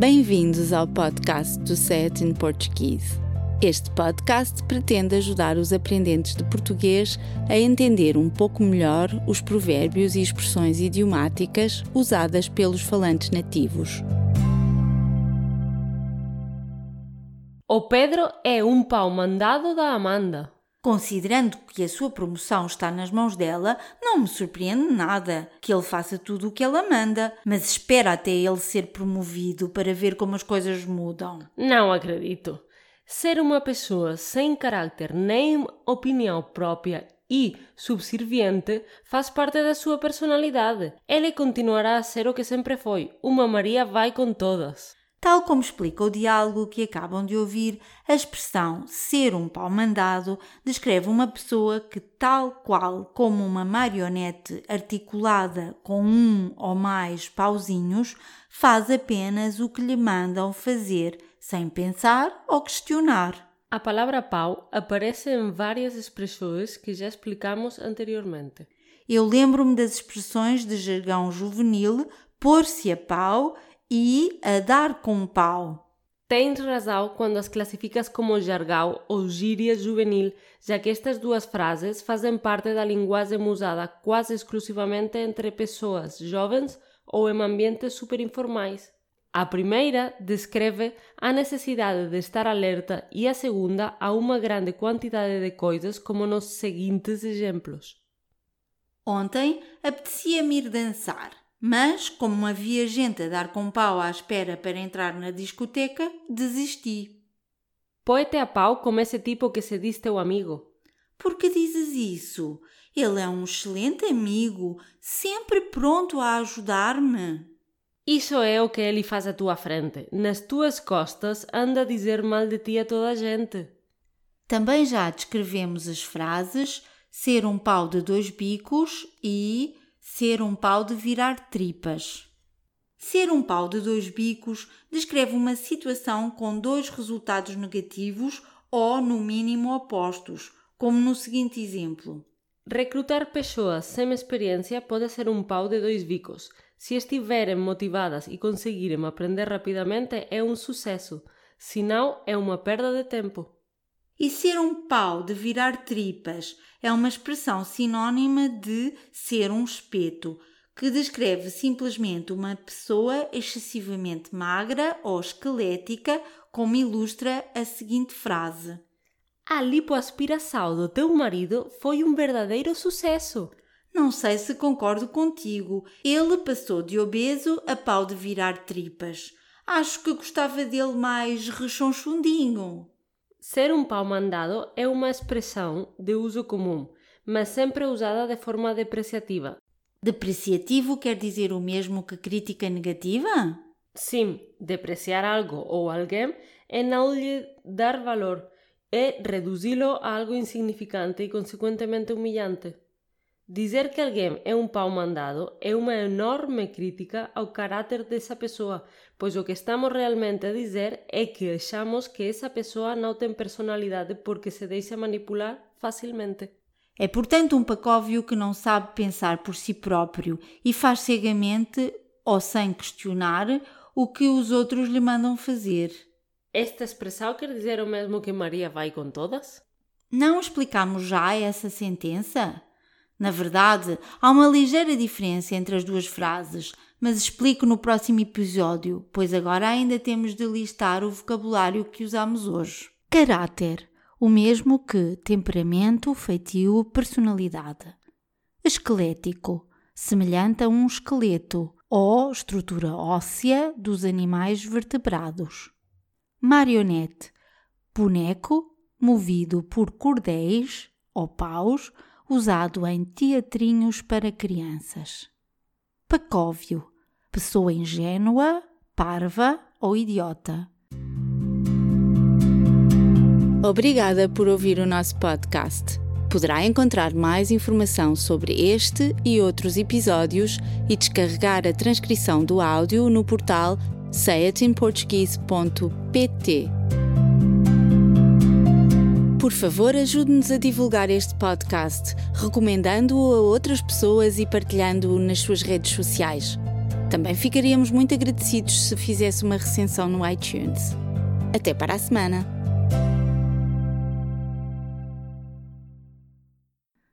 Bem-vindos ao podcast do Set in Portuguese. Este podcast pretende ajudar os aprendentes de português a entender um pouco melhor os provérbios e expressões idiomáticas usadas pelos falantes nativos. O Pedro é um pau mandado da Amanda. Considerando que a sua promoção está nas mãos dela, não me surpreende nada que ele faça tudo o que ela manda, mas espera até ele ser promovido para ver como as coisas mudam. Não acredito. Ser uma pessoa sem caráter nem opinião própria e subserviente faz parte da sua personalidade. Ele continuará a ser o que sempre foi, uma Maria vai com todas. Tal como explica o diálogo que acabam de ouvir, a expressão ser um pau mandado descreve uma pessoa que, tal qual como uma marionete articulada com um ou mais pauzinhos, faz apenas o que lhe mandam fazer, sem pensar ou questionar. A palavra pau aparece em várias expressões que já explicamos anteriormente. Eu lembro-me das expressões de jargão juvenil pôr-se a pau e a dar com pau. Tens razão quando as classificas como jargão ou gíria juvenil, já que estas duas frases fazem parte da linguagem usada quase exclusivamente entre pessoas jovens ou em ambientes superinformais. A primeira descreve a necessidade de estar alerta e a segunda a uma grande quantidade de coisas, como nos seguintes exemplos. Ontem apetecia-me ir dançar. Mas, como havia gente a dar com pau à espera para entrar na discoteca, desisti. Põe-te a pau como esse tipo que se diz teu amigo. Por que dizes isso? Ele é um excelente amigo, sempre pronto a ajudar-me. Isso é o que ele faz à tua frente. Nas tuas costas anda a dizer mal de ti a toda a gente. Também já descrevemos as frases ser um pau de dois bicos e Ser um pau de virar tripas. Ser um pau de dois bicos descreve uma situação com dois resultados negativos ou, no mínimo, opostos, como no seguinte exemplo. Recrutar pessoas sem experiência pode ser um pau de dois bicos. Se estiverem motivadas e conseguirem aprender rapidamente, é um sucesso. Se não, é uma perda de tempo. E ser um pau de virar tripas é uma expressão sinônima de ser um espeto, que descreve simplesmente uma pessoa excessivamente magra ou esquelética, como ilustra a seguinte frase: A lipoaspiração do teu marido foi um verdadeiro sucesso. Não sei se concordo contigo. Ele passou de obeso a pau de virar tripas. Acho que gostava dele mais rechonchundinho. Ser um pau mandado é uma expressão de uso comum, mas sempre usada de forma depreciativa. Depreciativo quer dizer o mesmo que crítica negativa? Sim, depreciar algo ou alguém é não lhe dar valor, é reduzi-lo a algo insignificante e consequentemente humilhante. Dizer que alguém é um pau mandado é uma enorme crítica ao caráter dessa pessoa, pois o que estamos realmente a dizer é que achamos que essa pessoa não tem personalidade porque se deixa manipular facilmente. É, portanto, um pacóvio que não sabe pensar por si próprio e faz cegamente ou sem questionar o que os outros lhe mandam fazer. Esta expressão quer dizer o mesmo que Maria vai com todas? Não explicamos já essa sentença? Na verdade, há uma ligeira diferença entre as duas frases, mas explico no próximo episódio, pois agora ainda temos de listar o vocabulário que usamos hoje. Caráter, o mesmo que temperamento, feitio, personalidade. Esquelético, semelhante a um esqueleto ou estrutura óssea dos animais vertebrados. Marionete, boneco movido por cordéis ou paus usado em teatrinhos para crianças. Pacóvio, pessoa ingênua, parva ou idiota. Obrigada por ouvir o nosso podcast. Poderá encontrar mais informação sobre este e outros episódios e descarregar a transcrição do áudio no portal sayatinportuguese.pt. Por favor, ajude-nos a divulgar este podcast, recomendando-o a outras pessoas e partilhando-o nas suas redes sociais. Também ficaríamos muito agradecidos se fizesse uma recensão no iTunes. Até para a semana!